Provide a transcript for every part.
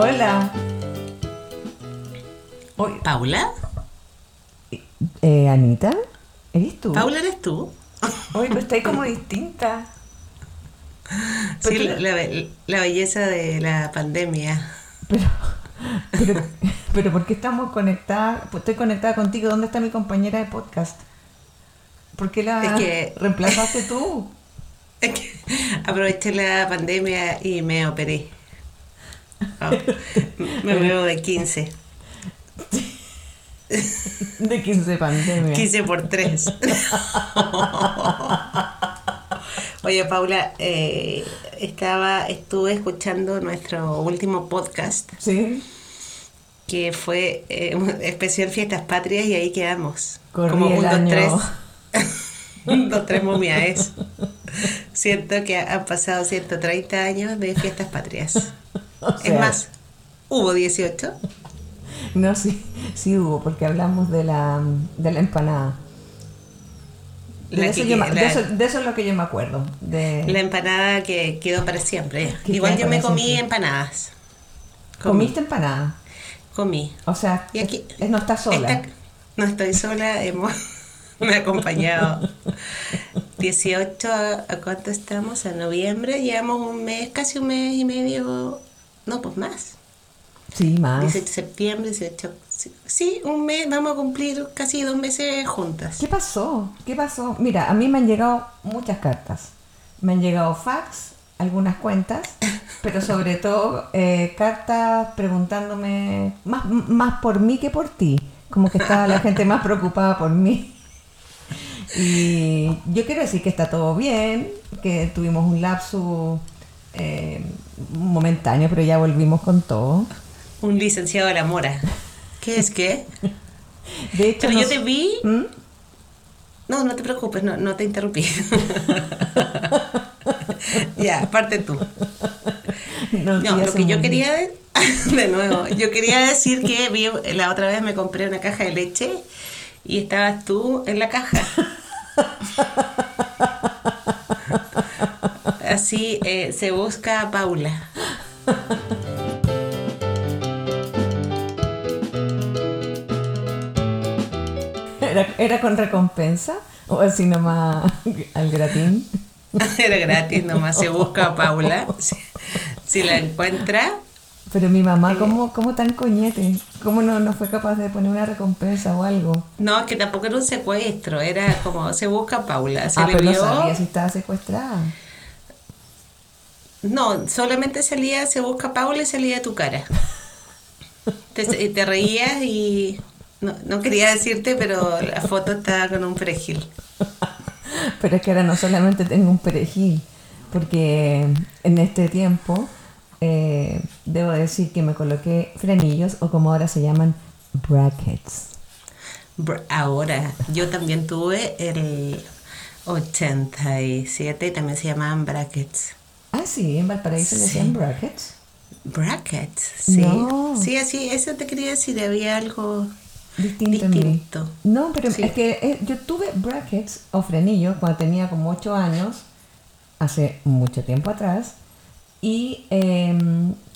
Hola. ¿Paula? Eh, Anita, ¿eres tú? ¿Paula eres tú? Hoy pero estáis como distinta. Sí, la, la- la belleza de la pandemia. Pero, pero, pero ¿por qué estamos conectadas? Pues estoy conectada contigo. ¿Dónde está mi compañera de podcast? ¿Por qué la Es que- reemplazaste tú? Es que aproveché la pandemia y me operé. Oh, me veo de 15. De 15 pandemia. 15 por 3. Oye, Paula, eh, estaba, estuve escuchando nuestro último podcast, Sí. que fue eh, especial Fiestas Patrias, y ahí quedamos. Corrí Como un, dos, tres. Un, dos, tres momiaes. Siento que han pasado 130 años de Fiestas Patrias. O es más, hubo 18. No, sí, sí hubo, porque hablamos de la, de la empanada. De La eso, que- yo me- de la- eso- de eso es lo que yo me acuerdo. De, La empanada que quedó para siempre. Que Igual yo me comí siempre. empanadas. Comí. ¿Comiste empanada? Comí. O sea, Y aquí- es- no estás sola. Esta- no estoy sola, hemos, me ha acompañado 18, ¿a a cuánto estamos? A noviembre, llevamos un mes, casi un mes y medio, no, pues más. Sí, más. 18 de septiembre, 18, sí, un mes, vamos a cumplir casi dos meses juntas. ¿Qué pasó? ¿Qué pasó? Mira, a mí me han llegado muchas cartas. Me han llegado fax, algunas cuentas, pero sobre todo eh, cartas preguntándome más, más por mí que por ti. Como que estaba la gente más preocupada por mí. Y yo quiero decir que está todo bien, que tuvimos un lapso eh, momentáneo, pero ya volvimos con todo. Un licenciado de la Mora. ¿Qué es qué? De hecho, Pero yo te vi ¿Mm? No, no te preocupes, no, no te interrumpí. ya, parte tú. nos No, lo que yo quería de, de nuevo, yo quería decir que vi, la otra vez me compré una caja de leche y estabas tú en la caja. Así eh, se busca a Paula. ¿Era, era con recompensa? ¿O así nomás al gratín? Era gratis, nomás se busca a Paula. Si, si la encuentra, Pero mi mamá, ¿cómo, cómo tan coñete? ¿Cómo no, no fue capaz de poner una recompensa o algo? no, es que tampoco era un secuestro, era como se busca a Paula. Se ah, le pero no sabía si estaba secuestrada. No, solamente salía, se busca Paula y salía tu cara. Te, te reías y no, no quería decirte, pero la foto estaba con un perejil. Pero es que ahora no solamente tengo un perejil, porque en este tiempo eh, debo decir que me coloqué frenillos o como ahora se llaman brackets. Br- Ahora, yo también tuve el 87 y también se llamaban brackets. Ah, sí, en Valparaíso le Sí. decían brackets. Brackets, sí. No. Sí, así, eso te quería decir, había algo Distinto. No, pero Sí. es que eh, yo tuve brackets o frenillos cuando tenía como 8 años, hace mucho tiempo atrás, y eh,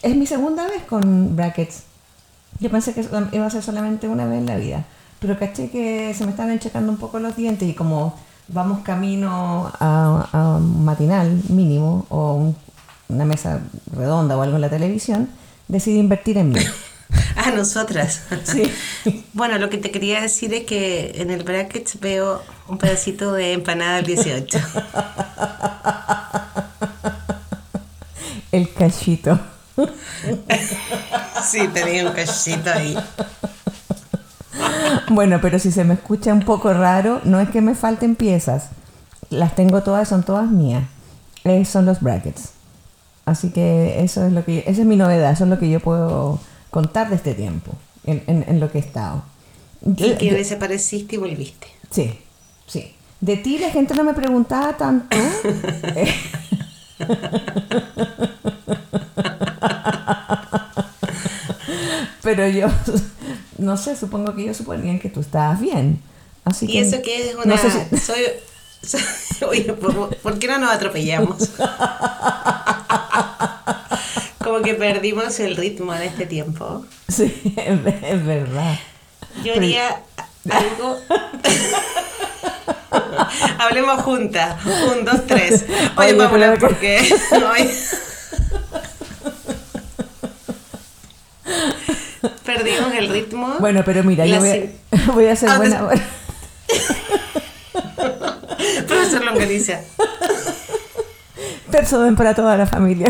es mi segunda vez con brackets. Yo pensé que iba a ser solamente una vez en la vida, pero caché que se me estaban enchecando un poco los dientes y como vamos camino a, a un matinal mínimo o un- una mesa redonda o algo en la televisión, decidí invertir en mí. Ah, nosotras. Sí. Bueno, lo que te quería decir es que en el brackets veo un pedacito de empanada al 18. El cachito. Sí, tenía un cachito ahí. Bueno, pero si se me escucha un poco raro, no es que me falten piezas. Las tengo todas, son todas mías. Eh, son los brackets. Así que eso es lo que, esa es mi novedad, eso es lo que yo puedo contar de este tiempo, en, en- en lo que he estado. Y que desapareciste y volviste. sí, sí. De ti la gente no me preguntaba tanto. Eh, Pero yo, no sé, supongo que ellos suponían que tú estabas bien. Así Y que, eso que es no una... sé si- soy, soy- Oye, ¿por, por qué no nos atropellamos? Como que perdimos el ritmo en este tiempo. Sí, es, verdad. Yo haría algo. Hablemos juntas. Un, dos, tres. Oye, Oye, vamos a hablar pero- porque perdimos el ritmo. Bueno, pero mira, yo voy a, voy a ser Ah, buena. Profesor Longaniza. Persoden para toda la familia.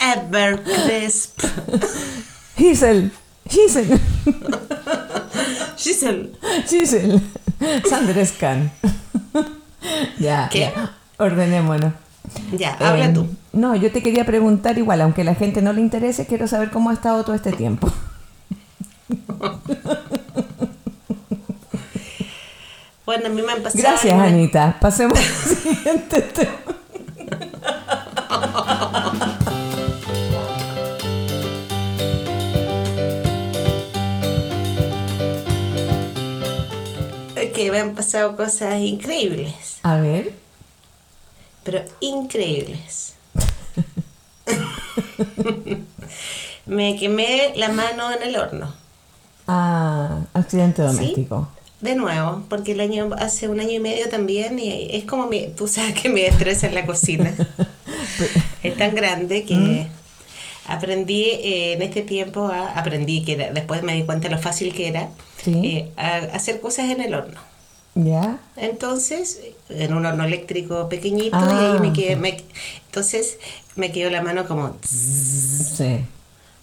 Ever Crisp. Giselle, Giselle, Giselle. Giselle, Sandrescan. ya, ¿Qué? ya, ordenémonos. Ya, habla Eh, tú. No, yo te quería preguntar igual, aunque a la gente no le interese, quiero saber cómo ha estado todo este tiempo. Bueno, a mí me han pasado. Gracias, Anita. Pasemos al siguiente tema. Que me han pasado cosas increíbles. A ver. Pero increíbles. me quemé la mano en el horno. Ah, accidente ¿Sí? doméstico. De nuevo, porque el año hace un año y medio también y es como mi, tú sabes que me estresa en la cocina. es tan grande que aprendí eh, en este tiempo a aprendí que era- después me di cuenta lo fácil que era Sí. eh, a hacer cosas en el horno. ¿Ya? Entonces, en un horno eléctrico pequeñito Ah, y ahí me quedé, me- entonces me quedó la mano como Sí.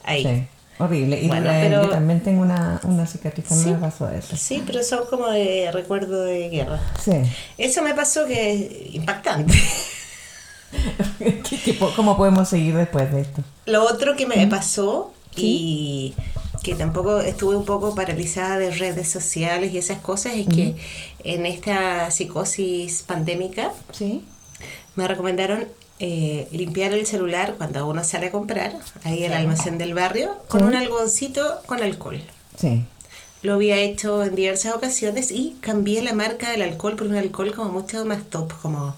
ahí. Sí. Horrible. Y Bueno, eh, pero- yo también tengo una, una cicatriz que Sí. me pasó eso. Sí, pero son como de recuerdo de guerra. Sí. Eso me pasó que es impactante. ¿Qué- qué ¿Cómo podemos seguir después de esto? Lo otro que me pasó y que tampoco estuve un poco paralizada de redes sociales y esas cosas es que en esta psicosis pandémica Sí. me recomendaron eh, limpiar el celular cuando uno sale a comprar ahí al almacén del barrio con Sí. un algodoncito con alcohol. Sí. Lo había hecho en diversas ocasiones y cambié la marca del alcohol por un alcohol como mucho más top, como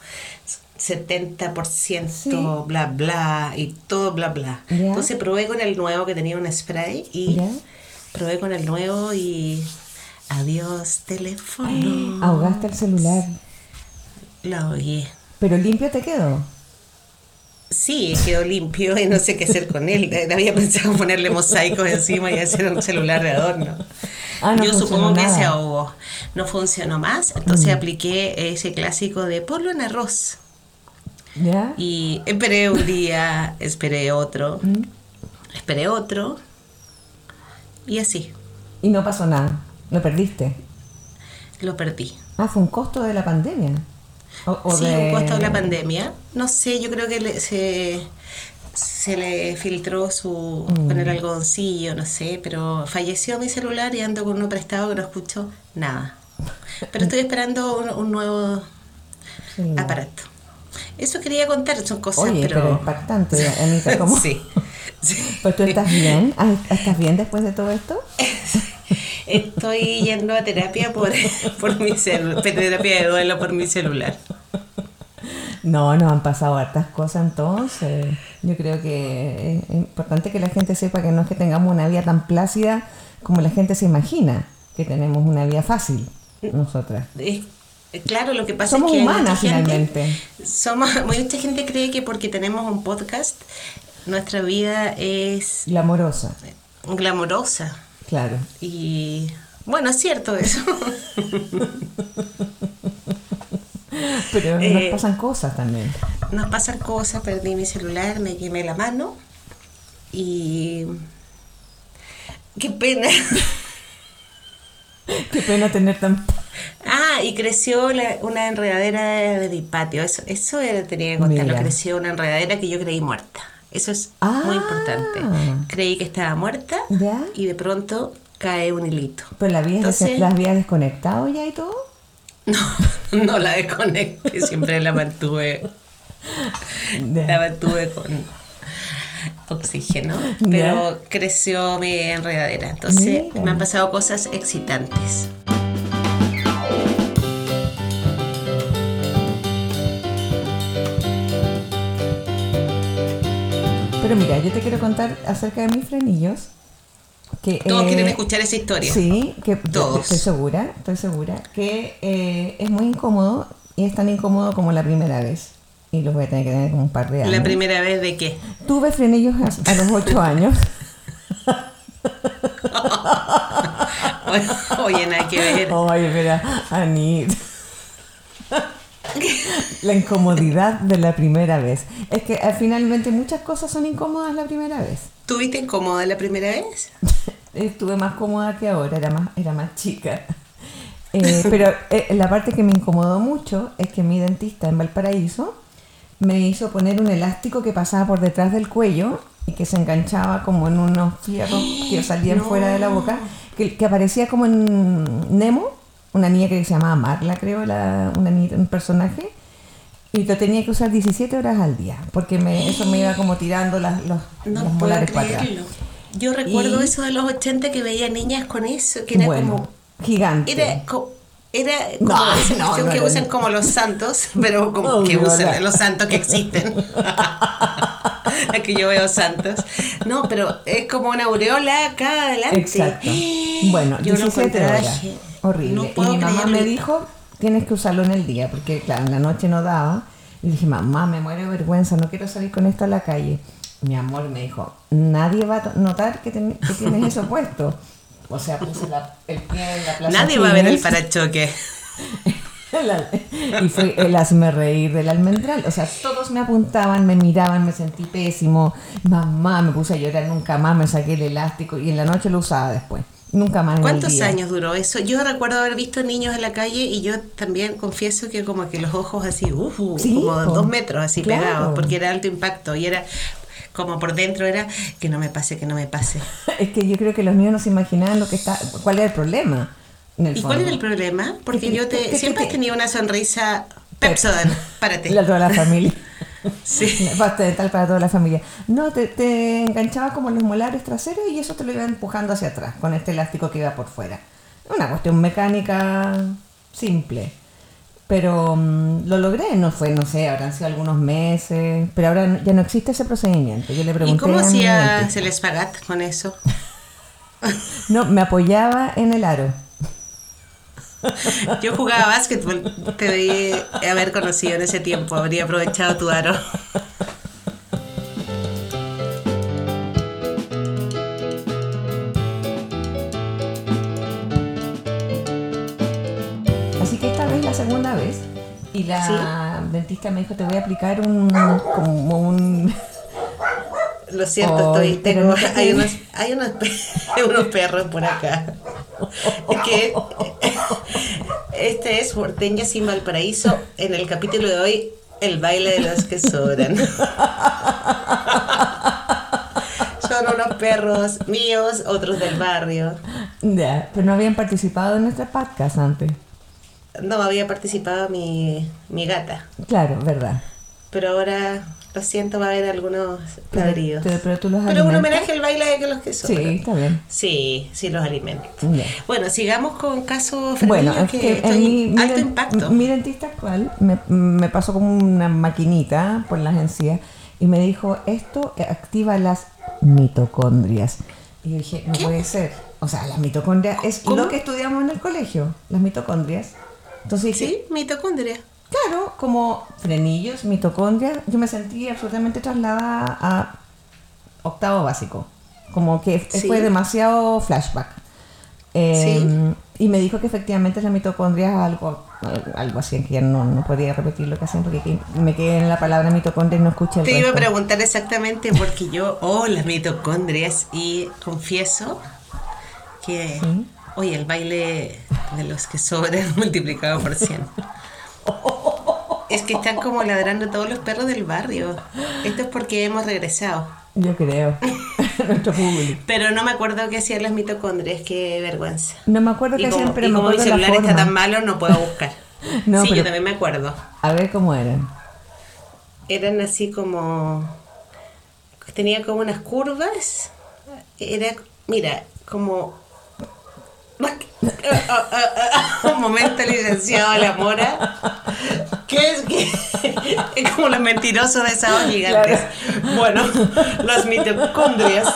70% Sí. bla bla y todo bla bla. Entonces probé con el nuevo que tenía un spray y probé con el nuevo y adiós teléfono. Ahogaste el celular. Lo ahogué. Pero limpio te quedó. Sí, quedó limpio y no sé qué hacer con él. Había pensado ponerle mosaicos encima y hacer un celular de adorno. Ah, no Yo supongo que nada. Mm. se ahogó. No funcionó más, entonces apliqué ese clásico de ponlo en arroz. Y esperé un día, esperé otro, Mm. esperé otro y así, Y no pasó nada. Lo perdiste. lo perdí. Ah, fue un costo de la pandemia. O, o sí, de- un costo de la pandemia. No sé, yo creo que le- se, se le filtró su Mm. con el algodoncillo, no sé, pero falleció mi celular y ando con uno prestado que no escucho nada. Pero estoy esperando un, un nuevo Sí. aparato. Eso quería contar, son cosas, Oye, pero, pero... impactante, Anita. ¿Cómo? sí, sí. Pues tú estás bien. Ah, ¿Estás bien después de todo esto? Estoy yendo a terapia por, por mi celular, terapia de duelo por mi celular. No, nos han pasado hartas cosas entonces. Yo creo que es importante que la gente sepa que no es que tengamos una vida tan plácida como la gente se imagina, que tenemos una vida fácil nosotras. Es- claro, lo que pasa Somos es que humanas mucha gente- finalmente. Somos, mucha gente cree que porque tenemos un podcast, nuestra vida es Glamorosa, glamorosa. claro. Y bueno, es cierto eso. Pero Eh, nos pasan cosas también. Nos pasan cosas, perdí mi celular, me quemé la mano y... Qué pena. Qué pena tener tan... Ah, y creció la- una enredadera de, mi patio. Eso, eso era- tenía que contarlo. Mira. Creció una enredadera que yo creí muerta. Eso es Ah. muy importante. Creí que estaba muerta ¿Ya? y de pronto cae un hilito. Pero la habías, Entonces- ¿la habías desconectado ya y todo. No, no la desconecté, siempre la mantuve, la mantuve con oxígeno, pero creció mi enredadera. Entonces Mira. me han pasado cosas excitantes. Pero mira, yo te quiero contar acerca de mis frenillos. Que, Todos eh, quieren escuchar esa historia. Sí, que Todos. estoy segura, estoy segura que eh, es muy incómodo y es tan incómodo como la primera vez. Y los voy a tener que tener como un par de años. La primera vez de qué? Tuve frenillos a, a los 8 años. Bueno, Oye, nada que ver. Oye, pero Anit. La incomodidad de la primera vez. Es que eh, finalmente muchas cosas son incómodas la primera vez. ¿Tuviste incómoda la primera vez? Estuve más cómoda que ahora, era más, era más chica. Eh, pero eh, la parte que me incomodó mucho es que mi dentista en Valparaíso me hizo poner un elástico que pasaba por detrás del cuello y que se enganchaba como en unos fierros que salían No. fuera de la boca, que, que aparecía como en Nemo, una niña que se llamaba Marla, creo, la, una niña, un personaje, y lo tenía que usar 17 horas al día, porque me, eso me iba como tirando las, los, No los puedo molares para atrás. creerlo. Yo recuerdo Y- eso de los 80 que veía niñas con eso, que era bueno, como... gigante. Era, co- era No, como no, cuestión no que usan como los santos, pero como Oh, que no, usan no. los santos que existen. Que yo veo santos. No, pero es como una aureola acá adelante. Exacto. Bueno, yo lo 17 encontré, horas. Horrible. no y mi mamá creerlo. me dijo, tienes que usarlo en el día, porque claro, en la noche no daba. Y dije, mamá, me muero de vergüenza, no quiero salir con esto a la calle. Mi amor me dijo, nadie va a notar que, ten- que tienes eso puesto. O sea, puse la- el pie en la plaza Nadie va a ver el parachoque. Y fue el hazme reír del almendral. O sea, todos me apuntaban, me miraban, me sentí pésimo. Mamá, me puse a llorar, nunca más me saqué el elástico y en la noche lo usaba después. Nunca más. ¿Cuántos años duró eso? Yo recuerdo haber visto niños en la calle y yo también confieso que como que los ojos así, uh, Sí, como po. dos metros así Claro. pegados, porque era alto impacto y era como por dentro era que no me pase, que no me pase. Es que yo creo que los niños no se imaginaban lo que está, cuál era el problema. en el ¿Y cuál era el problema? Porque Que- yo te siempre has tenido una sonrisa Pepsodent, párate. La, toda la familia. Sí. Dental para toda la familia. No, te, te enganchaba como los molares traseros y eso te lo iba empujando hacia atrás con este elástico que iba por fuera. Una cuestión mecánica simple. Pero mm, lo logré, no fue, no sé, habrán sido algunos meses, pero ahora no- ya no existe ese procedimiento. Yo le ¿Y pregunté cómo a mi hacía dentista. se les pagat con eso? No, me apoyaba en el aro. Yo jugaba básquetbol, te debí haber conocido en ese tiempo, habría aprovechado tu aro. Así que esta vez la segunda vez. Y la dentista me dijo, te voy a aplicar un, como un... Lo siento, estoy, tengo, no te hay, unos, hay unos, unos perros por acá. Que este es Porteña sin Valparaíso. En el capítulo de hoy, el baile de los que sobran. Son unos perros míos, otros del barrio. Ya, pero no habían participado en nuestra podcast antes. No había participado mi, mi gata, Claro, verdad. pero ahora lo siento, va a haber algunos Pero, ladridos. pero, pero tú los Pero un homenaje al baile de los que sobran. Sí, está bien. Sí, sí los alimento. Ya. Bueno, sigamos con casos Bueno, es que, que estoy en mi, alto impacto. mi dentista actual me, me pasó como una maquinita por las encías y me dijo, esto activa las mitocondrias. Y yo dije, no puede ser. O sea, las mitocondrias es ¿Cómo? lo que estudiamos en el colegio, las mitocondrias. Entonces dije, Sí, mitocondria. Claro, como frenillos, mitocondria, yo me sentí absolutamente trasladada a octavo básico. Como que Sí. fue demasiado flashback. Eh, Y me dijo que efectivamente la mitocondria es algo, algo así, que ya no, no podía repetir lo que hacían porque que- me quedé en la palabra mitocondria y no escuché el Te iba a preguntar exactamente porque yo, oh, las mitocondrias, y confieso que, Sí. oye, el baile de los que sobran multiplicado por 100. Es que están como ladrando todos los perros del barrio. Esto es porque hemos regresado. Yo creo. Nuestro público. Pero no me acuerdo qué hacían las mitocondrias, qué vergüenza. No me acuerdo qué hacían, pero y me como mi celular está tan malo, no puedo buscar. No, sí, pero- yo también me acuerdo. A ver cómo eran. Eran así como. Tenía como unas curvas. Era, mira, como. Un momento, licenciado La Mora. ¿Qué es que.? Es como los mentirosos de esos gigantes. Bueno, los mitocondrias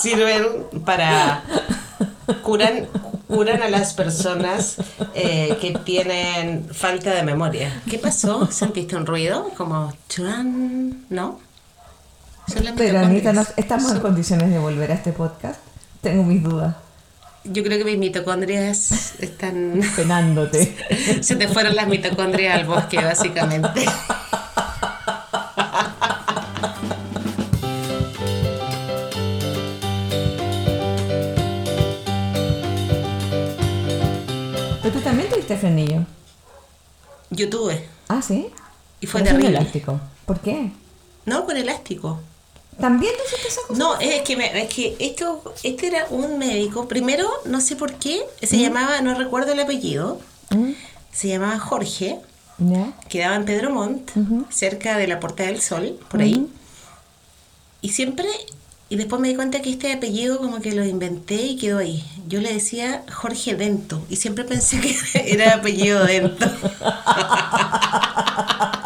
sirven para curan curan a las personas eh, que tienen falta de memoria. ¿Qué pasó? ¿Sentiste un ruido? Como ¿no? Las Pero Anita, ¿no ¿estamos en condiciones de volver a este podcast? Tengo mis dudas. Yo creo que mis mitocondrias están... Penándote. Se te fueron las mitocondrias al bosque, básicamente. Pero tú también tuviste frenillo. Yo tuve. Ah, ¿sí? Y fue terrible. elástico. ¿Por qué? No, con elástico. ¿También te esa cosa? No, es que, es que esto, este era un médico, primero, no sé por qué, se ¿Mm? llamaba, no recuerdo el apellido, ¿Mm? se llamaba Jorge, quedaba en Pedro Montt, cerca de la Puerta del Sol, por ahí. Y siempre, y después me di cuenta que este apellido como que lo inventé y quedó ahí. Yo le decía Jorge Dento, y siempre pensé que era apellido Dento.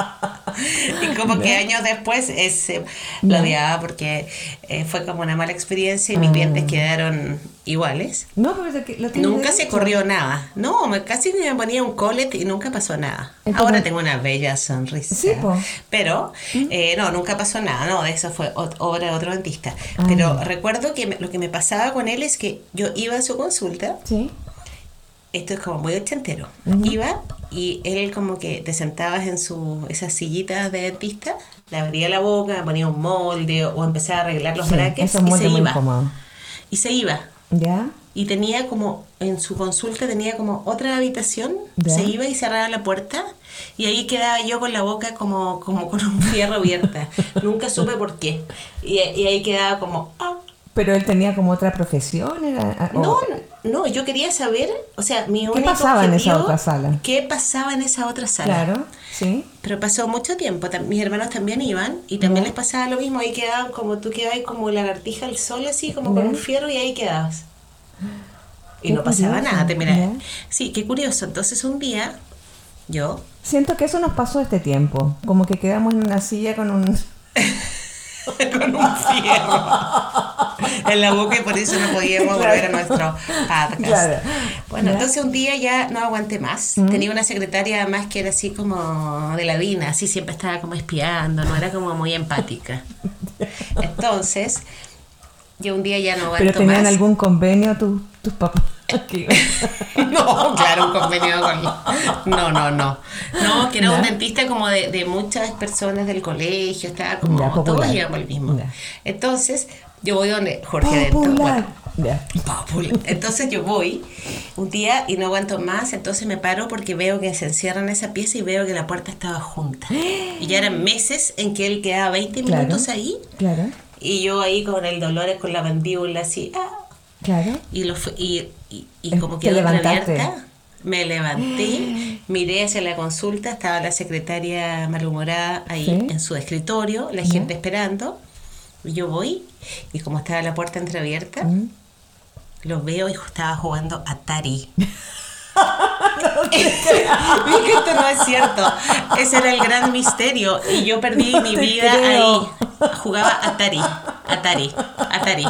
y como que años después ese, lo odiaba porque eh, fue como una mala experiencia y mis dientes ah. quedaron iguales. No, pero lo Nunca se corrió nada. No, me, casi me ponía un colet y nunca pasó nada. Ahora tengo una bella sonrisa. Sí, Pero, ¿Mm? eh, no, nunca pasó nada. No, eso fue obra de otro dentista. Ah. Pero recuerdo que lo que me pasaba con él es que yo iba a su consulta. Sí esto es como muy ochentero. Iba y él como que te sentabas en su esas sillitas de dentista, le abría la boca, ponía un molde o empezaba a arreglar los brackets y se iba. Y se iba. ¿Ya? Y tenía como, en su consulta tenía como otra habitación, se iba y cerraba la puerta y ahí quedaba yo con la boca como, como con un fierro abierta. Nunca supe por qué. Y, y ahí quedaba como, ah, pero él tenía como otra profesión, era, no, no, yo quería saber, o sea, mi ¿Qué pasaba en esa otra sala? ¿Qué pasaba en esa otra sala? Claro, sí. Pero pasó mucho tiempo, mis hermanos también iban y también les pasaba lo mismo, ahí quedaban como tú quedabas como lagartija al sol, así como con un fierro y ahí quedabas. Y no pasaba nada, te mira. Sí, qué curioso. Entonces un día, yo... Siento que eso nos pasó este tiempo, como que quedamos en una silla con un... con un fierro en la boca y por eso no podíamos volver a nuestro podcast. Bueno, entonces un día ya no aguanté más. Tenía una secretaria más que era así como de la Dina, así siempre estaba como espiando, no era como muy empática. Entonces, yo un día ya no aguanto ¿Pero tenían algún convenio tus papás? no, claro, un convenio con... No, no, no. No, que era un dentista como de, muchas personas del colegio, estaba como... todos íbamos al mismo. Entonces, yo voy donde Jorge Dento. Entonces yo voy un día y no aguanto más, entonces me paro porque veo que se encierra en esa pieza y veo que la puerta estaba junta. Y ya eran meses en que él quedaba 20 minutos ahí. Claro. Y yo ahí con el dolor, con la mandíbula así, ah, Claro. Y, lo, y, y, como quedó abierta, me levanté, miré hacia la consulta, estaba la secretaria malhumorada ahí en su escritorio, la gente esperando. Y yo voy, y como estaba la puerta entreabierta, mm. lo veo y estaba jugando Atari. no, que esto no es cierto. Ese era el gran misterio. Y yo perdí mi vida ahí. Jugaba Atari, Atari, Atari.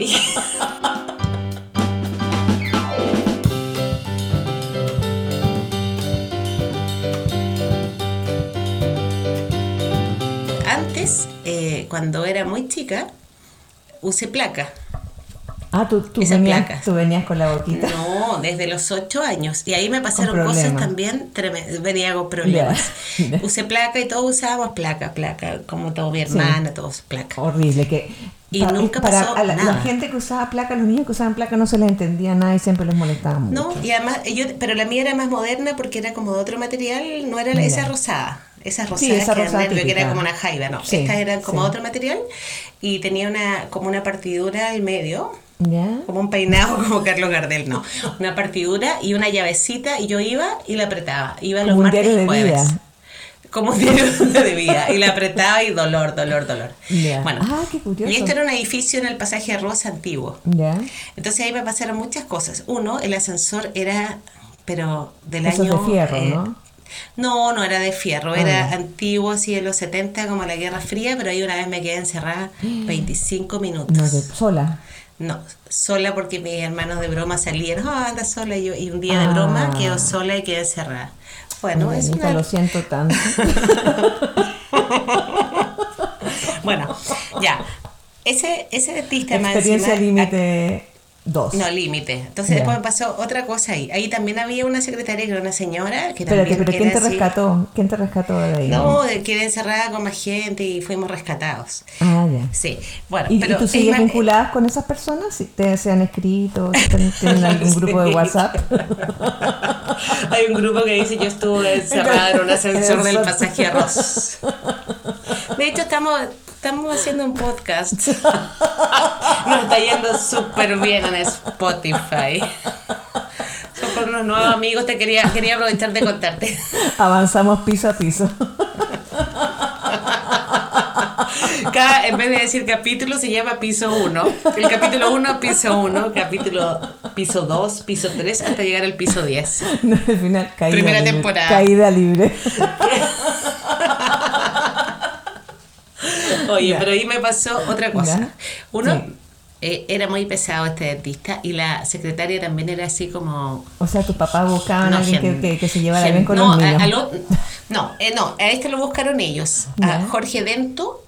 Antes, eh, cuando era muy chica, usé placa. Ah, tú, venías, tú venías con la boquita. No, desde los ocho años. Y ahí me pasaron cosas también tremendas. Venía con problemas. Usé placa y todos usábamos placa, placa. Como todo mi hermana, todos placa. Horrible. Que y nunca pasó la, nada. La gente que usaba placa, los niños que usaban placa no se les entendía nada y siempre les molestaba mucho. No, y además, yo, pero la mía era más moderna porque era como de otro material, no era esa rosada. Esas rosadas esa que, que era como una jaiba, no. Estas eran como otro material y tenía una como una partidura al medio. Como un peinado como Carlos Gardel, no. Una partidura y una llavecita y yo iba y la apretaba. Iba los martes y jueves como diario de vida y la apretaba y dolor, dolor, dolor. Bueno, ah, y este era un edificio en el pasaje Rosa antiguo. Entonces ahí me pasaron muchas cosas. Uno, el ascensor era, pero del año... De fierro, eh, ¿no? No, no era de fierro, Ah, era antiguo, así de los 70, como la Guerra Fría, pero ahí una vez me quedé encerrada 25 minutos. No, sola. No, sola porque mis hermanos de broma salieron, ah, anda sola, y, yo, y un día de Ah. broma quedo sola y quedé encerrada. Bueno, es Anita, una... lo siento tanto. Bueno, ya. Ese, ese dentista más Experiencia límite 2. No, límite. Entonces después me pasó otra cosa ahí. Ahí también había una secretaria que era una señora que Espérate, también pero ¿quién te así. rescató? ¿Quién te rescató de ahí? No, que era encerrada con más gente y fuimos rescatados. Ah, ya. Sí, bueno, ¿Y, y pero tú es sigues vinculadas con esas personas? ¿Si ¿Te se han escrito? si ¿Tienen, tienen algún grupo de. WhatsApp? Hay un grupo que dice yo estuve encerrada en un ascensor del pasaje Arroz. De hecho, estamos, estamos haciendo un podcast. Nos está yendo súper bien en Spotify. Son con unos nuevos amigos, te quería, quería aprovechar de contarte. Avanzamos piso a piso. Cada, en vez de decir capítulo, se llama piso 1. El capítulo 1, piso 1. Capítulo piso 2, piso 3, hasta llegar al piso 10. No, al final, caída Primera libre. temporada. Caída libre. Oye, Ya. pero ahí me pasó otra cosa. Ya. Uno, Sí. eh, era muy pesado este dentista y la secretaria también era así como... O sea, tus papás buscaban No, a alguien que, gen- que- que se llevara gen- bien con no, los a- niños. al ot- no, eh, no, a este lo buscaron ellos. A. Jorge Dento,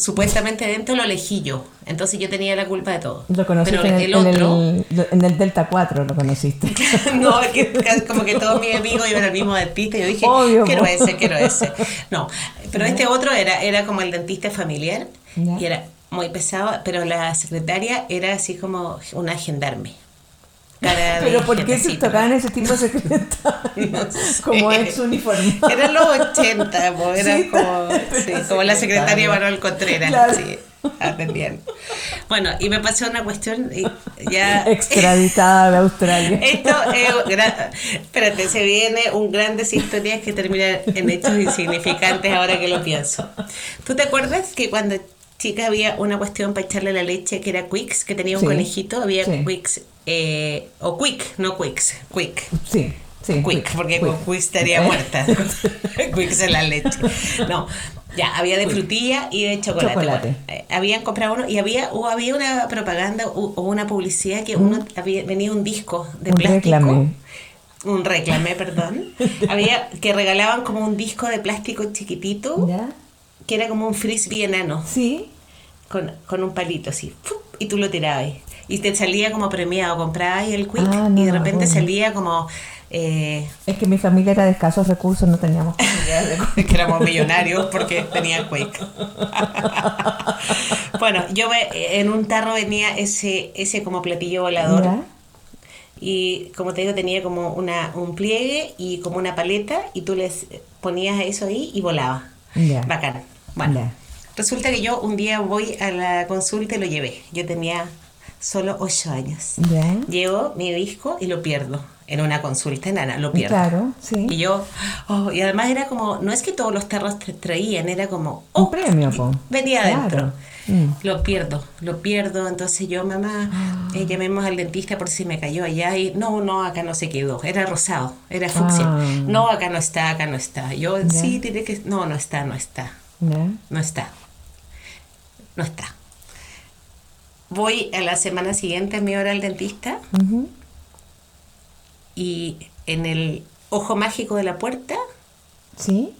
supuestamente Dento lo elegí yo. Entonces yo tenía la culpa de todo. Lo conociste Pero en, el, el, en otro... el- en el Delta 4, lo conociste. No, es que como que todos mis amigos iban al mismo dentista y yo dije, Obvio, quiero ese, quiero ese. No, pero este otro era, era como el dentista familiar Ya. y era muy pesado, pero la secretaria era así como una gendarme. Cara de Pero ¿por qué se tocaban ese tipo de secretarios? No sé. Como ex uniforme. Eran los 80, po, era Sí, como, sí, como la secretaria Manuel Contreras. Claro. Sí, atendían. Bueno, y me pasó una cuestión y ya... Extraditada de Australia. Esto es gra- Espérate, se viene un grandes historias que terminan en hechos insignificantes ahora que lo pienso. ¿Tú te acuerdas que cuando chica había una cuestión para echarle la leche que era Quicks, que tenía un Sí. conejito? Había Sí. Quicks, eh, o Quick, no Quicks, Quick. Sí, sí. Quick, porque con Quick estaría Eh, muerta. Quicks en la leche. No, ya, había de frutilla y de chocolate. Chocolate. Bueno, eh, habían comprado uno y había, o había una propaganda o, o una publicidad que uno había, venía un disco de Un plástico. reclame. Un reclame, perdón. había que regalaban como un disco de plástico chiquitito ¿Ya? Que era como un frisbee enano Sí. con, con un palito así. Y tú lo tirabas. Y te salía como premiado. Comprabas el quick Ah, y de repente bueno. salía como. eh, Es que mi familia era de escasos recursos, no teníamos de que éramos millonarios porque tenía Quake. bueno, yo en un tarro venía ese, ese como platillo volador ¿Ya? y como te digo tenía como una, un pliegue y como una paleta y tú les ponías eso ahí y volaba. Ya. Bacán. Bueno, resulta que yo un día voy a la consulta y lo llevé. Yo tenía solo 8 años. Llevo mi disco y lo pierdo en una consulta enana, lo pierdo. Claro, sí. Y yo, oh, y además era como, no es que todos los tarros traían, era como, Un oh, premio, po. venía Claro. adentro. Mm. Lo pierdo, lo pierdo. Entonces yo, mamá, eh, llamemos al dentista por si me cayó allá. Y no, no, acá no se quedó. Era rosado, era fucsia. Ah. No, acá no está, acá no está. Yo, sí, tiene que. No, no está, no está. No está. No está. Voy a la semana siguiente a mi hora al dentista y en el ojo mágico de la puerta ¿Sí?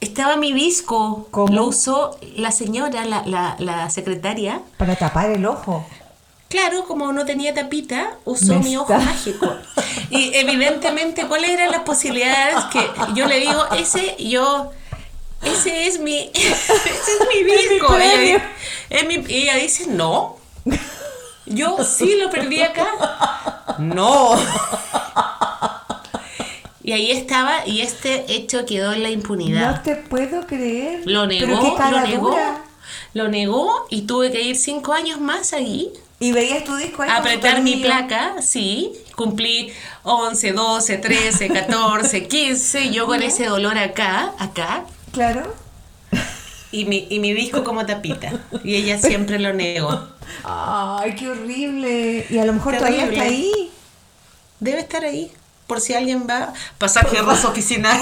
estaba mi disco. ¿Cómo? Lo usó la señora, la, la, la secretaria. Para tapar el ojo. Claro, como no tenía tapita, usó Me mi ojo mágico. Y evidentemente, ¿cuáles eran las posibilidades que yo le digo, ese yo, ese es mi, ese es mi disco? ella, di- es mi- y ella dice, no. Yo sí lo perdí acá. No. Y ahí estaba, y este hecho quedó en la impunidad. No te puedo creer. Lo negó, lo negó, lo negó y tuve que ir cinco años más allí Y veías tu disco ahí apretar mi placa, sí, cumplí 11, 12, 13, 14, 15, yo con ese dolor acá, acá, Claro. y mi, y mi disco como tapita. Y ella siempre lo negó. Ay, qué horrible. Y a lo mejor todavía Terrible. está ahí. Debe estar ahí. por si alguien va. Pasaje Rosa Oficina.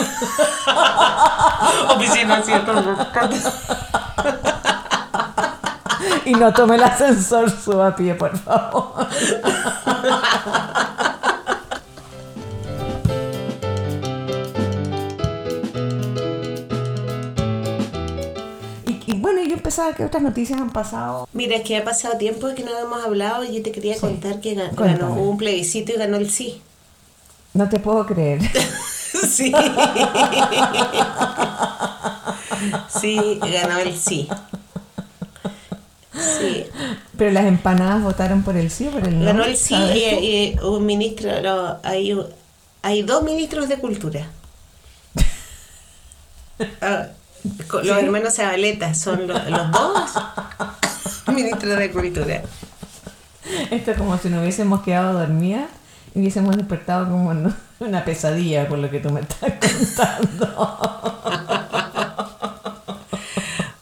oficina 100. Y no tome el ascensor, suba a pie, por favor. Empezaba, ¿qué otras noticias han pasado? Mira, es que ha pasado tiempo que no hemos hablado y yo te quería contar que ganó hubo un plebiscito y ganó el sí. No te puedo creer. Sí. Sí, ganó el sí. Sí. Pero las empanadas votaron por el sí o por el no. Ganó el sí ¿sabes y, y un ministro, no, hay, hay dos ministros de cultura. Ah, los ¿Sí? hermanos Zabaleta son lo- los dos ministros de cultura. Esto es como si nos hubiésemos quedado dormidas y hubiésemos despertado como en una pesadilla por lo que tú me estás contando.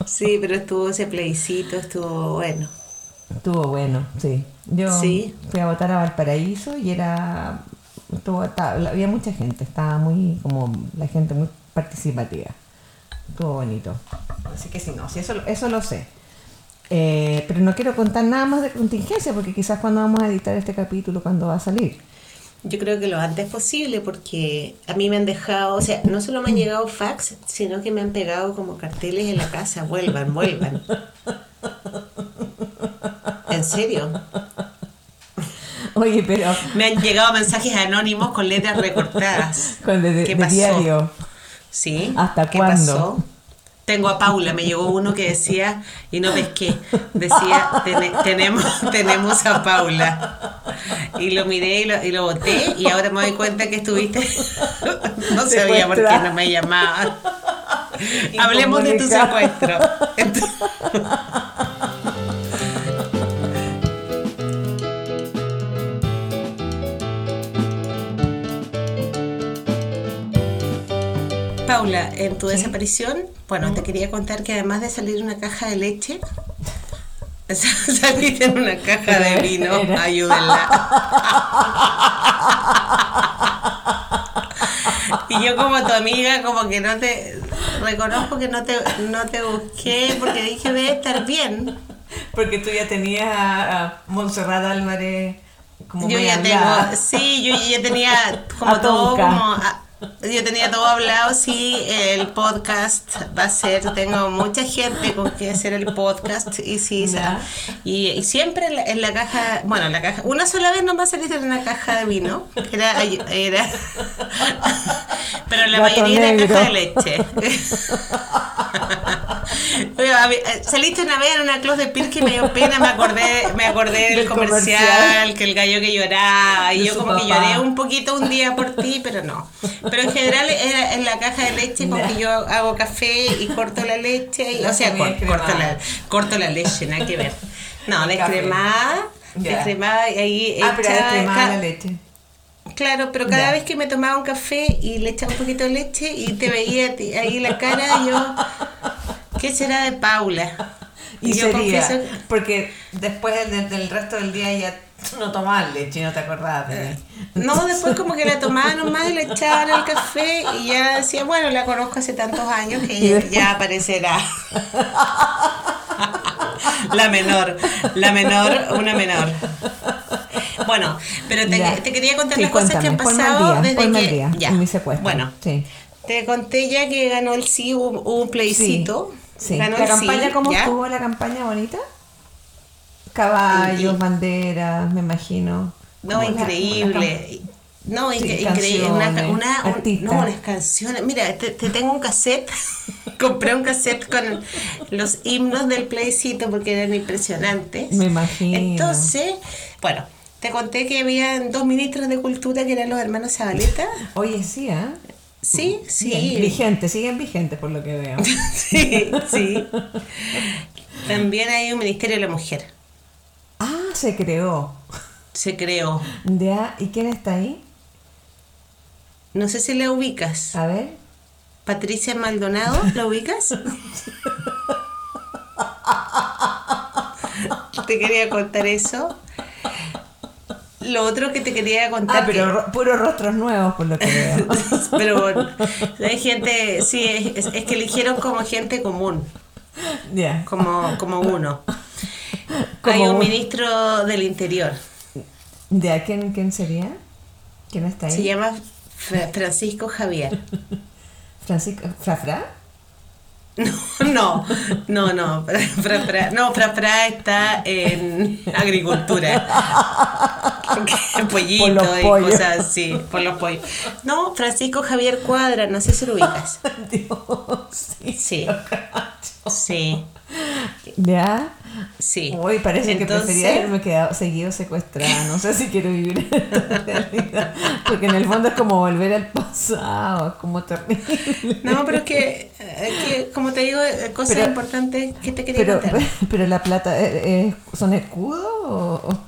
Sí, pero estuvo ese plebiscito, estuvo bueno. Estuvo bueno, sí. Yo Sí. fui a votar a Valparaíso y era. Estuvo, estaba- había mucha gente, estaba muy. como la gente muy participativa. Estuvo bonito. Así que sí, no, sí, eso, eso lo sé. Eh, pero no quiero contar nada más de contingencia porque quizás cuando vamos a editar este capítulo, cuando va a salir. Yo creo que lo antes posible porque a mí me han dejado, o sea, no solo me han llegado fax, sino que me han pegado como carteles en la casa, vuelvan, vuelvan. En serio. Oye, pero Me han llegado mensajes anónimos con letras recortadas. con de, de- ¿Qué de pasó? diario. ¿Sí? ¿Hasta ¿Qué cuándo? pasó? Tengo a Paula, me llegó uno que decía, y no pesqué, decía, "Tene- tenemos, tenemos a Paula. Y lo miré y lo, y lo boté, y ahora me doy cuenta que estuviste, no sabía por qué no me llamaban. Hablemos de tu secuestro. Entonces- Paula, en tu desaparición, bueno, te quería contar que además de salir una caja de leche, saliste en una caja de vino, ayúdenla. Y yo como tu amiga, como que no te, reconozco que no te, no te busqué porque dije, debe estar bien. Porque tú ya tenías a, Montserrat Álvarez como Yo ya tengo, sí, yo ya tenía como A todo, como, a- yo tenía todo hablado, sí, el podcast va a ser, tengo mucha gente con que hacer el podcast y sí, sea, y, y siempre en la, en la caja, bueno, en la caja, una sola vez nomás saliste en una caja de vino, era, era pero la Gato mayoría era negro. caja de leche. Eh, saliste una vez en una close de Pirque y me dio pena, me acordé, me acordé del, comercial, comercial. que el gallo que lloraba, y yo como que lloré un poquito un día por ti, pero no. Pero en general era en la caja de leche con Ya. que yo hago café y corto la leche, y, o sea, cor- corto, la, corto la leche, nada que ver. No, descremada, descremada y ahí Ah, pero la leche. Claro, pero cada vez que me tomaba un café y le echaba un poquito de leche y te veía ahí la cara, yo, ¿qué será de Paula? Y yo sería, confieso- porque después del, del resto del día ya no tomabas leche no te acordabas de mí. No, después como que la tomaban nomás y le echaban al café y ya decía, bueno, la conozco hace tantos años que ya, aparecerá. La menor, la menor, una menor. Bueno, pero te, quería contar Sí, las cosas que han pasado día, desde que día ya. en mi secuestro. Bueno, sí. te conté ya que ganó el sí, hubo, un plebiscito. Sí. Ganó ¿La el campaña sí, cómo ¿ya? estuvo la campaña bonita? Caballos, Y- banderas, me imagino. No, increíble. No, incre- increíble. Una, una- un- no, unas canciones. Mira, te, te tengo un cassette. Compré un cassette con los himnos del plebiscito porque eran impresionantes. Me imagino. Entonces, bueno, te conté que habían dos ministros de cultura que eran los hermanos Zabaleta. Oye, sí, ¿ah? Sí, Bien, sí. Vigentes, siguen vigentes por lo que veo. Sí, sí. También hay un ministerio de la mujer. Ah, se creó. Se creó. Ya, ¿y quién está ahí? No sé si la ubicas. A ver. Patricia Maldonado, ¿la ubicas? Te quería contar eso. Lo otro que te quería contar. Ah, pero que- ro- puros rostros nuevos, por lo que veo. pero bueno, hay gente, sí, es, es que eligieron como gente común, Ya. como, como uno. Hay un ministro del interior, ¿De quién, quién sería? ¿Quién está ahí? se llama Fra- Francisco Javier. Francisco Frafra. No, no, no, Fra, Fra- Fra- no, Fra, Fra está en agricultura. Pollito y pollos. cosas así, por los pollos. No, Francisco Javier Cuadra, no sé si lo ubicas. Dios, sí. Sí, sí, ¿Ya? sí. Hoy parece que prefería haberme quedado seguido secuestrada. No sé si quiero vivir en esta realidad. Porque en el fondo es como volver al pasado. Es como terrible. No, pero es que, es que, como te digo, cosas Pero- importantes que te quería Pero, contar. pero la plata, ¿eh, eh, ¿son escudos o o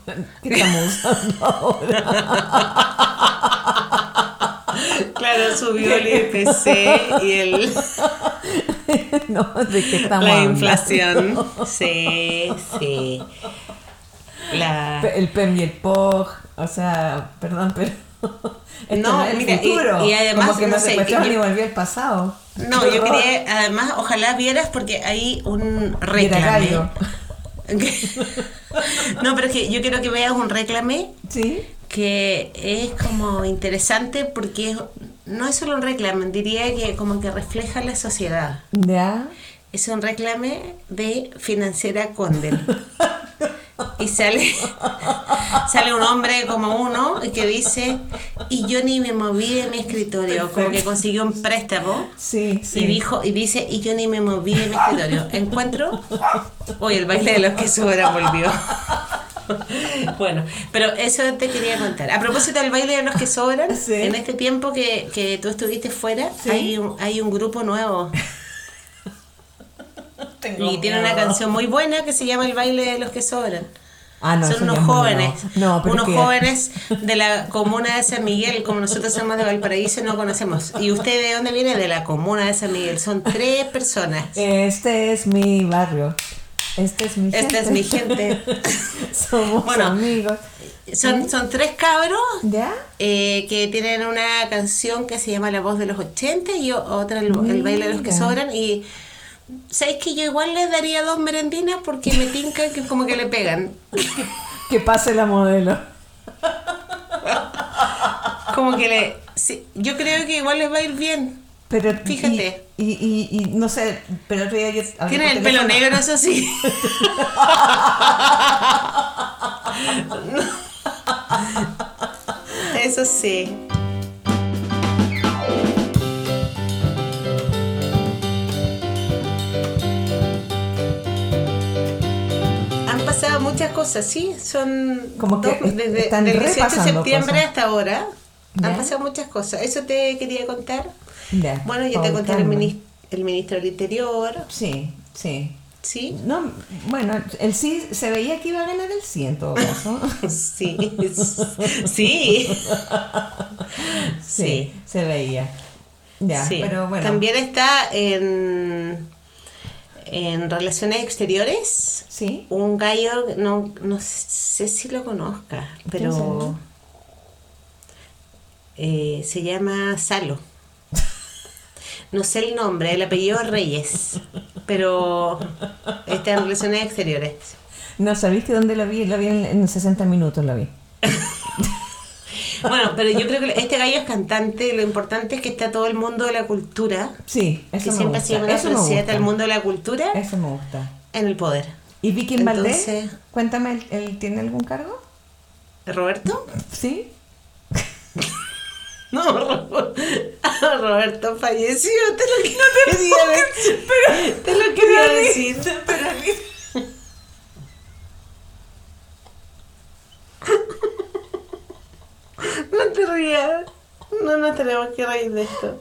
qué estamos usando ahora? Claro, subió el IPC y el, No, ¿de qué estamos la hablando? inflación. Sí, sí. La... El PEM y el POG, o sea, perdón, pero esto No, no, es el mira, y- futuro. y además, como que no sé, y volví al pasado. No, yo quería, además, ojalá vieras porque hay un reclame. No, pero es que yo quiero que veas un reclame ¿Sí? Que es como interesante porque es- no es solo un reclame, diría que como que refleja la sociedad. ¿Ya? Es un reclame de Financiera Condel. Y sale, sale un hombre como uno que dice, y yo ni me moví de mi escritorio, como que consiguió un préstamo. Sí, sí. Y dijo, y dice, y yo ni me moví de mi escritorio. Encuentro, hoy el baile de los que sobran volvió. Bueno, pero eso te quería contar. A propósito del baile de los que sobran, Sí. en este tiempo que, que tú estuviste fuera, Sí. hay, un, hay un grupo nuevo. Tengo Y tiene una canción muy buena que se llama El baile de los que sobran. Ah, no, Son unos jóvenes. No, unos jóvenes de la comuna de San Miguel, como nosotros somos de Valparaíso, no conocemos. ¿Y usted de dónde viene? De la comuna de San Miguel. Son tres personas. Este es mi barrio. Este es mi gente. Esta es mi gente. Somos Bueno. amigos. Son, son tres cabros ¿Ya? eh, que tienen una canción que se llama La voz de los 80 y otra El, el baile de los que sobran. Y sabéis que yo igual les daría dos merendinas porque me tinca que como que le pegan. Que pase la modelo. Como que le. sí, yo creo que igual les va a ir bien. Pero, Fíjate. Y, y, y, y no sé, pero otro día yo por el pelo negro, eso sí. Eso sí. Han pasado muchas cosas, sí, son Como que dos- desde están del 18 de septiembre cosas. hasta ahora. Han pasado muchas cosas. Eso te quería contar. Bueno, ya te conté el, el ministro del Interior, Sí, sí. ¿sí? No, bueno, el sí se veía que iba a ganar el sí en todo caso. Sí, sí, Sí. se veía. Ya, sí. pero bueno. También está en, en Relaciones Exteriores Sí. un gallo, no, no sé si lo conozca, ¿Quién pero eh, se llama Salo. No sé el nombre, el apellido es Reyes, pero está en Relaciones Exteriores. No, ¿sabéis que dónde lo vi? Lo vi en, en 60 minutos, lo vi. Bueno, pero yo creo que este gallo es cantante lo importante es que está todo el mundo de la cultura, Sí, eso que me siempre ha gusta. sido una eso gusta. del mundo de la cultura, Eso me gusta. en el poder. ¿Y Vicky Valdés? Cuéntame, ¿él, él tiene algún cargo? ¿Roberto? ¿Sí? No, Ro- Roberto falleció, te lo quería decir. te lo quería decir. No te rías. No nos tenemos que reír de esto.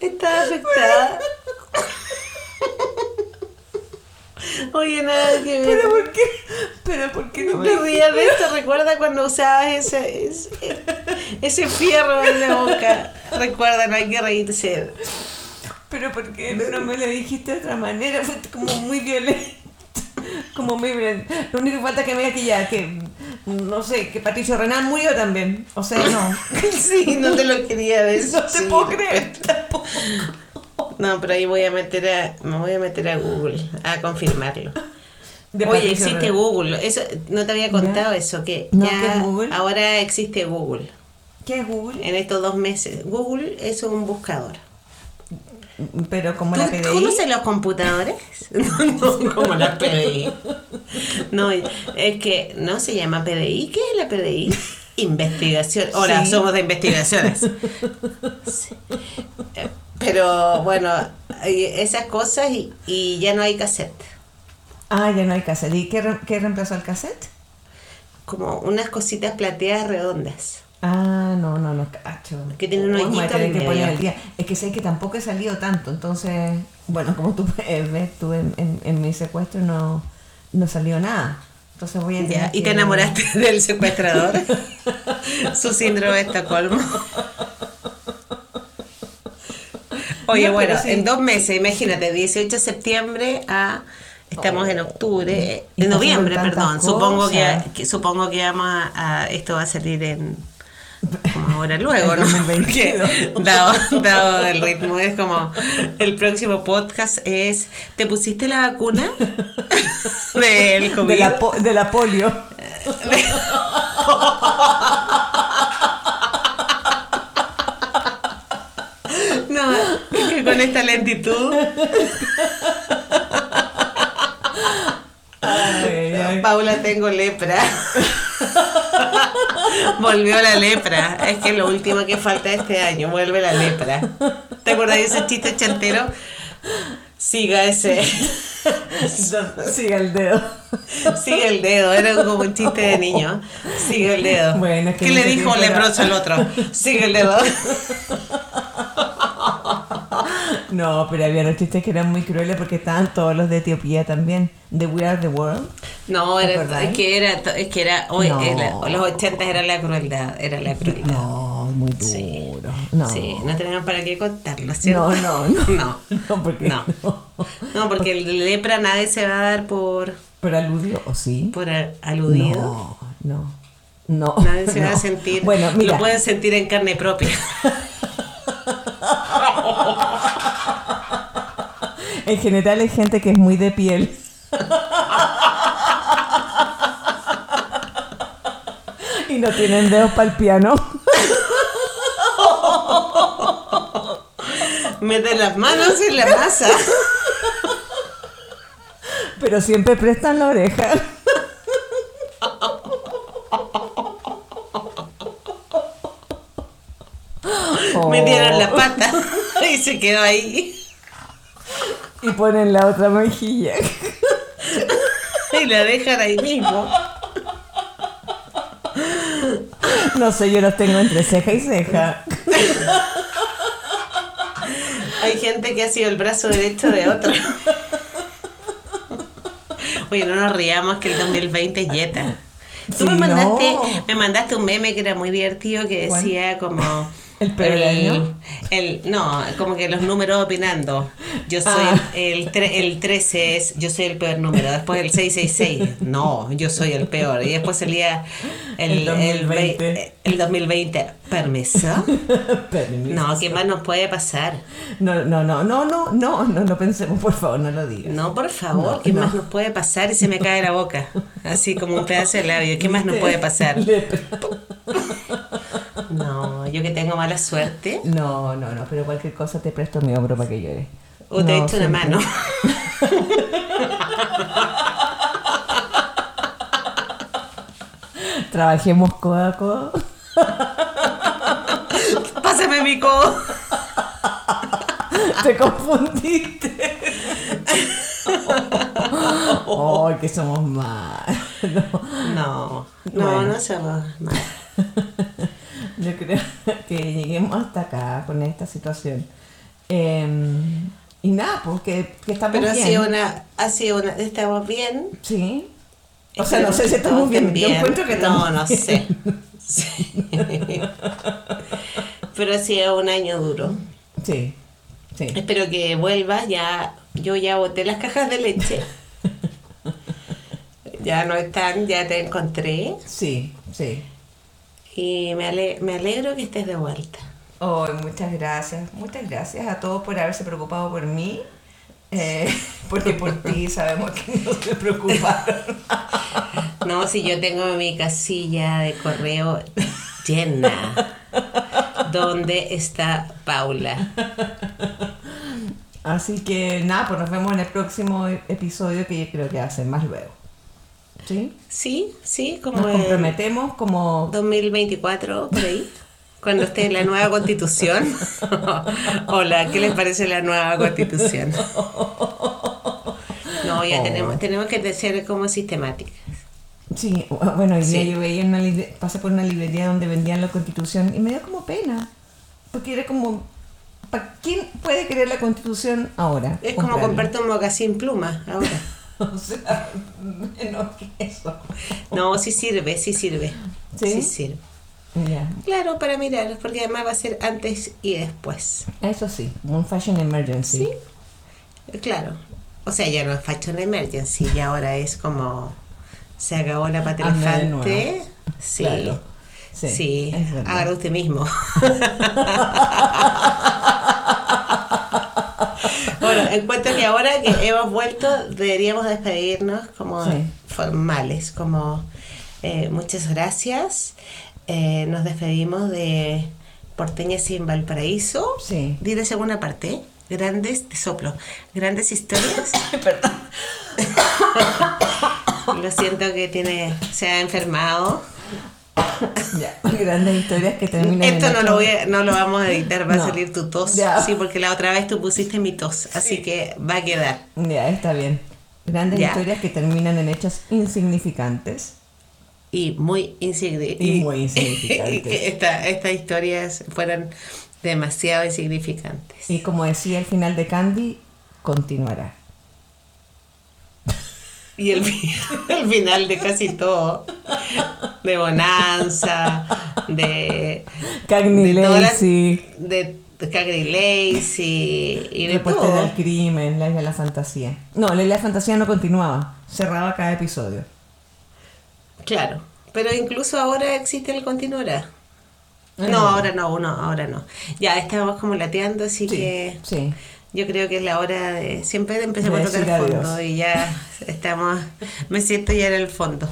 Estaba afectada. Oye, nada que ver. ¿Pero por qué? ¿Pero por qué no No me te rías de esto, recuerda cuando usabas ese, ese, ese fierro en la boca. Recuerda, no hay que reírse. Pero porque no me lo dijiste de otra manera, fue como muy violento. Como muy violento. Lo único que falta que me diga que ya, que no sé, que Patricio Renal murió también. O sea, no. Sí, no te lo quería decir. No te puedo creer. tampoco. No, pero ahí voy a meter a, me voy a meter a Google a confirmarlo. De Oye, existe. Google. Eso no te había contado Ya. eso que No, ya ¿qué es Google? ahora existe Google. ¿Qué es Google? En estos dos meses, Google es un buscador. Pero como ¿Tú la PDI. conoces los computadores? No, no, como la PDI. No, es que no se llama PDI. ¿Qué es la PDI? Investigación. Ahora Sí. somos de investigaciones. Sí. Pero bueno, esas cosas y, y ya no hay cassette. Ah, ya no hay cassette. ¿Y qué, re- qué reemplazó el cassette? Como unas cositas plateadas redondas. Ah, no, no, no, cacho. Que tiene un hoyito que poner el día. Es que sé que tampoco he salido tanto, entonces, bueno, como tú puedes ver, tú en, en, en mi secuestro no, no salió nada. Entonces voy a Ya, ¿Y te enamoraste del secuestrador? Su síndrome de Estocolmo. Oye, No, bueno, sí. en dos meses, imagínate, 18 de septiembre a... Estamos en octubre, en noviembre, perdón. Supongo que, supongo que vamos a, a- Esto va a salir en... Como ahora luego, ¿no? 2022. Porque dado, dado el ritmo, es como... El próximo podcast es... ¿Te pusiste la vacuna? Del COVID. de la, po- de la polio. No, es que con esta lentitud... Ay, ay. Paula, tengo lepra. Volvió la lepra. Es que es lo último que falta este año. Vuelve la lepra. ¿Te acuerdas de ese chiste chantero? Siga ese. Siga el dedo. Sigue el dedo. Era como un chiste de niño. Sigue el dedo. Bueno, es que ¿Qué le dijo era- leproso al otro? Sigue el dedo. No, pero había unos chistes que eran muy crueles porque estaban todos los de Etiopía también. De We Are the World. No, ¿Te era, es que era, es que era, hoy, No. era- los ochentas era la crueldad, era la crueldad. No, muy duro. Sí. No. Sí, no tenemos para qué contarlo, ¿cierto? No, no, no. No, No, porque no. No, porque el lepra nadie se va a dar por, Pero aludió, ¿o sí? por aludido. No, no. No. Nadie se va a sentir. Bueno, mira. Lo pueden sentir en carne propia. En general hay gente que es muy de piel. y no tienen dedos para el piano. Meten las manos en la masa. Pero siempre prestan la oreja. Oh. Metieron la pata y se quedó ahí. Y ponen la otra mejilla. Y la dejan ahí mismo. No sé, yo los tengo entre ceja y ceja. Hay gente que ha sido el brazo derecho de otro. Oye, no nos riamos que el 2020 es yeta. Tú me mandaste, no. me mandaste un meme que era muy divertido que ¿Cuál? decía como ¿El año? el- no, como que los números opinando. Yo soy Ah. el, tre- el 13 es, yo soy el peor número, después el 666, no, yo soy el peor. Y después salía el, El 2020. vei- el 2020, permiso. Permiso. No, ¿qué más nos puede pasar? No, no, no, no, no, no, no lo pensemos, por favor, no lo digas. No, por favor, No, ¿qué no. más nos puede pasar? Y se me cae la boca, así como un pedazo de labio. ¿Qué más nos puede pasar? No, yo que tengo mala suerte. No, no, no, pero cualquier cosa te presto mi hombro para que llores. O te No, hecho una mano. Trabajemos codo a codo. Pásame mi codo. Te confundiste. Ay, que somos malos. No, No, no, Bueno. no somos mal. yo creo que lleguemos hasta acá con esta situación. Eh, y nada, pues que, que estamos Pero ha bien. sido una, ha sido una, estamos bien. Sí. O sea, no sé si estamos bien. Yo encuentro que estamos No, no bien. sé. Sí. Pero ha sido un año duro. Sí, Sí. Espero que vuelvas. Ya, yo ya boté las cajas de leche. ya no están, ya te encontré. Sí, sí. Y me, ale- me alegro que estés de vuelta. Oh, muchas gracias. Muchas gracias a todos por haberse preocupado por mí. eh, porque por ti sabemos que no se preocuparon. No, si yo tengo mi casilla de correo llena. ¿Dónde está Paula? Así que nada, pues nos vemos en el próximo episodio que yo creo que ser más luego. ¿Sí? Sí, sí, como Nos comprometemos como 2024, por ahí. Cuando esté la nueva constitución. Hola, ¿qué les parece la nueva constitución? No, ya Oh. tenemos, tenemos que ser como sistemáticas. Sí, bueno, hoy día Sí. yo veía una pasé por una librería donde vendían la constitución y me dio como pena. Porque era como, ¿para quién puede querer la constitución ahora? Es como Comprarla. comprarte un mocasín pluma ahora. O sea, menos que eso. No, sí sirve, sí sirve. ¿Sí? Sí sirve. Ya, Claro, para mirar, porque además va a ser antes y después. Eso sí, un fashion emergency. Sí. Claro. O sea, ya no es Fashion Emergency, y ahora es como se acabó la patria Hazme de infante. nuevo. Sí. Claro. Sí, Sí, usted mismo. bueno, encuentro que ahora que hemos vuelto, deberíamos despedirnos como Sí. formales, como eh, muchas gracias. Eh, nos despedimos de Porteñas en Valparaíso. Sí. Di la segunda parte. Grandes, te soplo. Grandes historias. Perdón. Lo siento que tiene, se ha enfermado. Ya, grandes historias que terminan Esto en no ocho- lo, voy a- no lo vamos a editar, va No. a salir tu tos. Ya. Sí, porque la otra vez tú pusiste mi tos, así que va a quedar. Ya, está bien. Grandes Ya. historias que terminan en hechos insignificantes. Y muy insignificante. Y muy insignificantes. que esta- estas historias fueran demasiado insignificantes. Y como decía el final de Candy, continuará. Y el, fi- el final de casi todo. De Bonanza, de. Cagney de Lacey, de, de Cagney Lacey y de Reporte todo. del crimen, la isla de la fantasía. No, la isla de la fantasía no continuaba, cerraba cada episodio. Claro, pero incluso ahora existe el continuará. Ah, No, ahora no, uno, ahora no. Ya estamos como lateando, así Sí, que sí. Yo creo que es la hora de siempre de De a tocar el fondo adiós. y ya estamos, me siento ya en el fondo.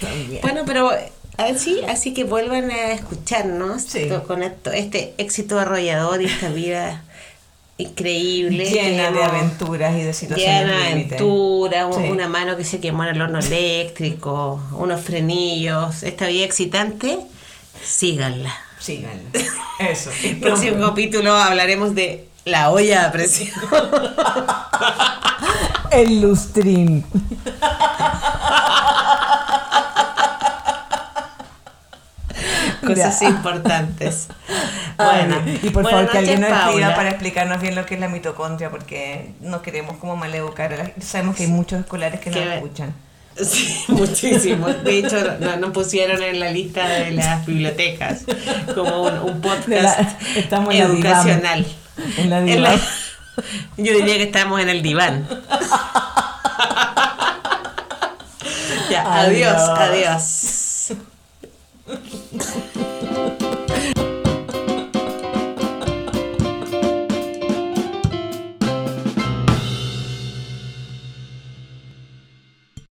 También. Bueno, pero así, así que vuelvan a escucharnos Sí. con esto, este éxito arrollador y esta vida increíble. Llena de Tenemos- aventuras y de situaciones Llena de límite. aventura, un- Sí. una mano que se quemó en el horno eléctrico, unos frenillos, esta vida excitante, síganla. Síganlo. Eso. El próximo capítulo hablaremos de la olla a presión. El lustrín. Cosas Ya. importantes. Bueno, y por favor que alguien nos escriba para explicarnos bien lo que es la mitocondria, porque no queremos como maleducar Sabemos que hay muchos escolares que no nos escuchan. Sí, muchísimo. De hecho, nos no pusieron en la lista de las bibliotecas como un, un podcast la- estamos en la. En yo diría que estamos en el diván. ya, adiós, Adiós. adiós.